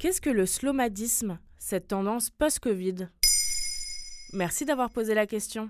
Qu'est-ce que le slomadisme, cette tendance post-Covid? Merci d'avoir posé la question.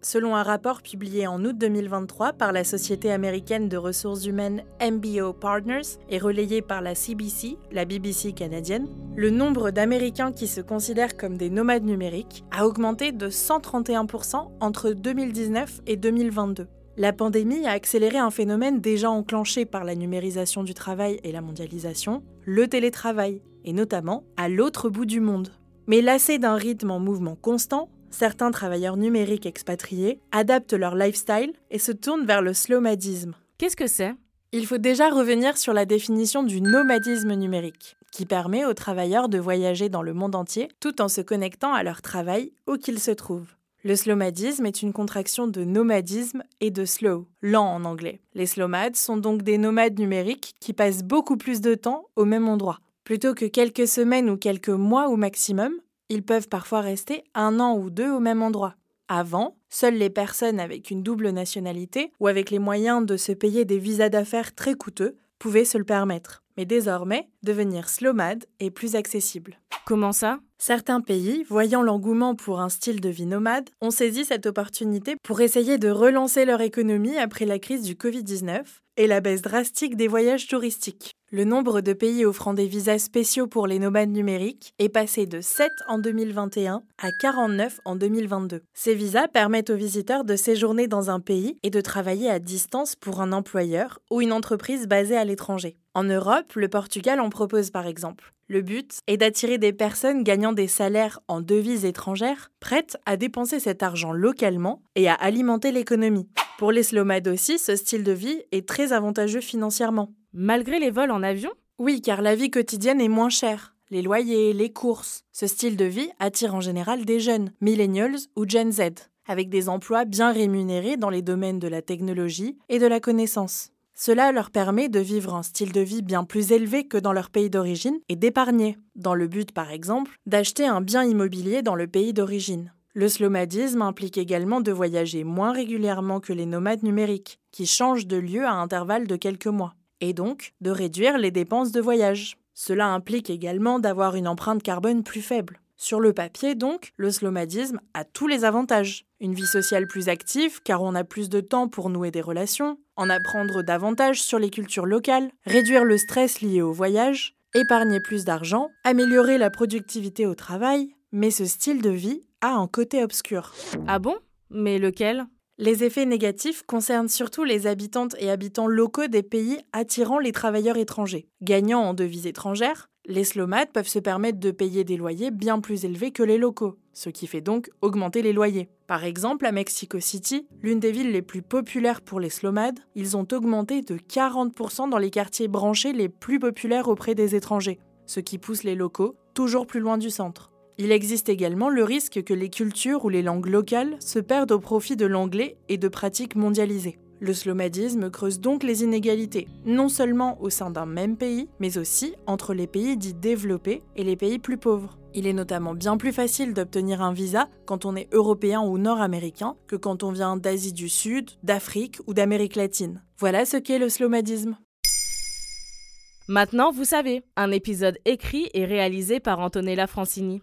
Selon un rapport publié en août 2023 par la société américaine de ressources humaines MBO Partners et relayé par la CBC, la BBC canadienne, le nombre d'Américains qui se considèrent comme des nomades numériques a augmenté de 131% entre 2019 et 2022. La pandémie a accéléré un phénomène déjà enclenché par la numérisation du travail et la mondialisation, le télétravail, et notamment à l'autre bout du monde. Mais lassés d'un rythme en mouvement constant, certains travailleurs numériques expatriés adaptent leur lifestyle et se tournent vers le slomadisme. Qu'est-ce que c'est? Il faut déjà revenir sur la définition du nomadisme numérique, qui permet aux travailleurs de voyager dans le monde entier tout en se connectant à leur travail où qu'ils se trouvent. Le slomadisme est une contraction de nomadisme et de slow, lent en anglais. Les slowmades sont donc des nomades numériques qui passent beaucoup plus de temps au même endroit. Plutôt que quelques semaines ou quelques mois au maximum, ils peuvent parfois rester un an ou deux au même endroit. Avant, seules les personnes avec une double nationalité ou avec les moyens de se payer des visas d'affaires très coûteux pouvaient se le permettre. Mais désormais, devenir slowmade est plus accessible. Comment ça? Certains pays, voyant l'engouement pour un style de vie nomade, ont saisi cette opportunité pour essayer de relancer leur économie après la crise du Covid-19 et la baisse drastique des voyages touristiques. Le nombre de pays offrant des visas spéciaux pour les nomades numériques est passé de 7 en 2021 à 49 en 2022. Ces visas permettent aux visiteurs de séjourner dans un pays et de travailler à distance pour un employeur ou une entreprise basée à l'étranger. En Europe, le Portugal en propose par exemple. Le but est d'attirer des personnes gagnant des salaires en devises étrangères, prêtes à dépenser cet argent localement et à alimenter l'économie. Pour les slowmades aussi, ce style de vie est très avantageux financièrement. Malgré les vols en avion? Oui, car la vie quotidienne est moins chère. Les loyers, les courses. Ce style de vie attire en général des jeunes, millennials ou Gen Z, avec des emplois bien rémunérés dans les domaines de la technologie et de la connaissance. Cela leur permet de vivre un style de vie bien plus élevé que dans leur pays d'origine et d'épargner, dans le but par exemple d'acheter un bien immobilier dans le pays d'origine. Le slomadisme implique également de voyager moins régulièrement que les nomades numériques, qui changent de lieu à intervalles de quelques mois, et donc de réduire les dépenses de voyage. Cela implique également d'avoir une empreinte carbone plus faible. Sur le papier, donc, le slomadisme a tous les avantages. Une vie sociale plus active, car on a plus de temps pour nouer des relations, en apprendre davantage sur les cultures locales, réduire le stress lié au voyage, épargner plus d'argent, améliorer la productivité au travail, mais ce style de vie a un côté obscur. Ah bon? Mais lequel? Les effets négatifs concernent surtout les habitantes et habitants locaux des pays attirant les travailleurs étrangers. Gagnant en devises étrangères, les slomades peuvent se permettre de payer des loyers bien plus élevés que les locaux, ce qui fait donc augmenter les loyers. Par exemple, à Mexico City, l'une des villes les plus populaires pour les slomades, ils ont augmenté de 40% dans les quartiers branchés les plus populaires auprès des étrangers, ce qui pousse les locaux toujours plus loin du centre. Il existe également le risque que les cultures ou les langues locales se perdent au profit de l'anglais et de pratiques mondialisées. Le slomadisme creuse donc les inégalités, non seulement au sein d'un même pays, mais aussi entre les pays dits développés et les pays plus pauvres. Il est notamment bien plus facile d'obtenir un visa quand on est européen ou nord-américain que quand on vient d'Asie du Sud, d'Afrique ou d'Amérique latine. Voilà ce qu'est le slomadisme. Maintenant, vous savez, un épisode écrit et réalisé par Antonella Francini.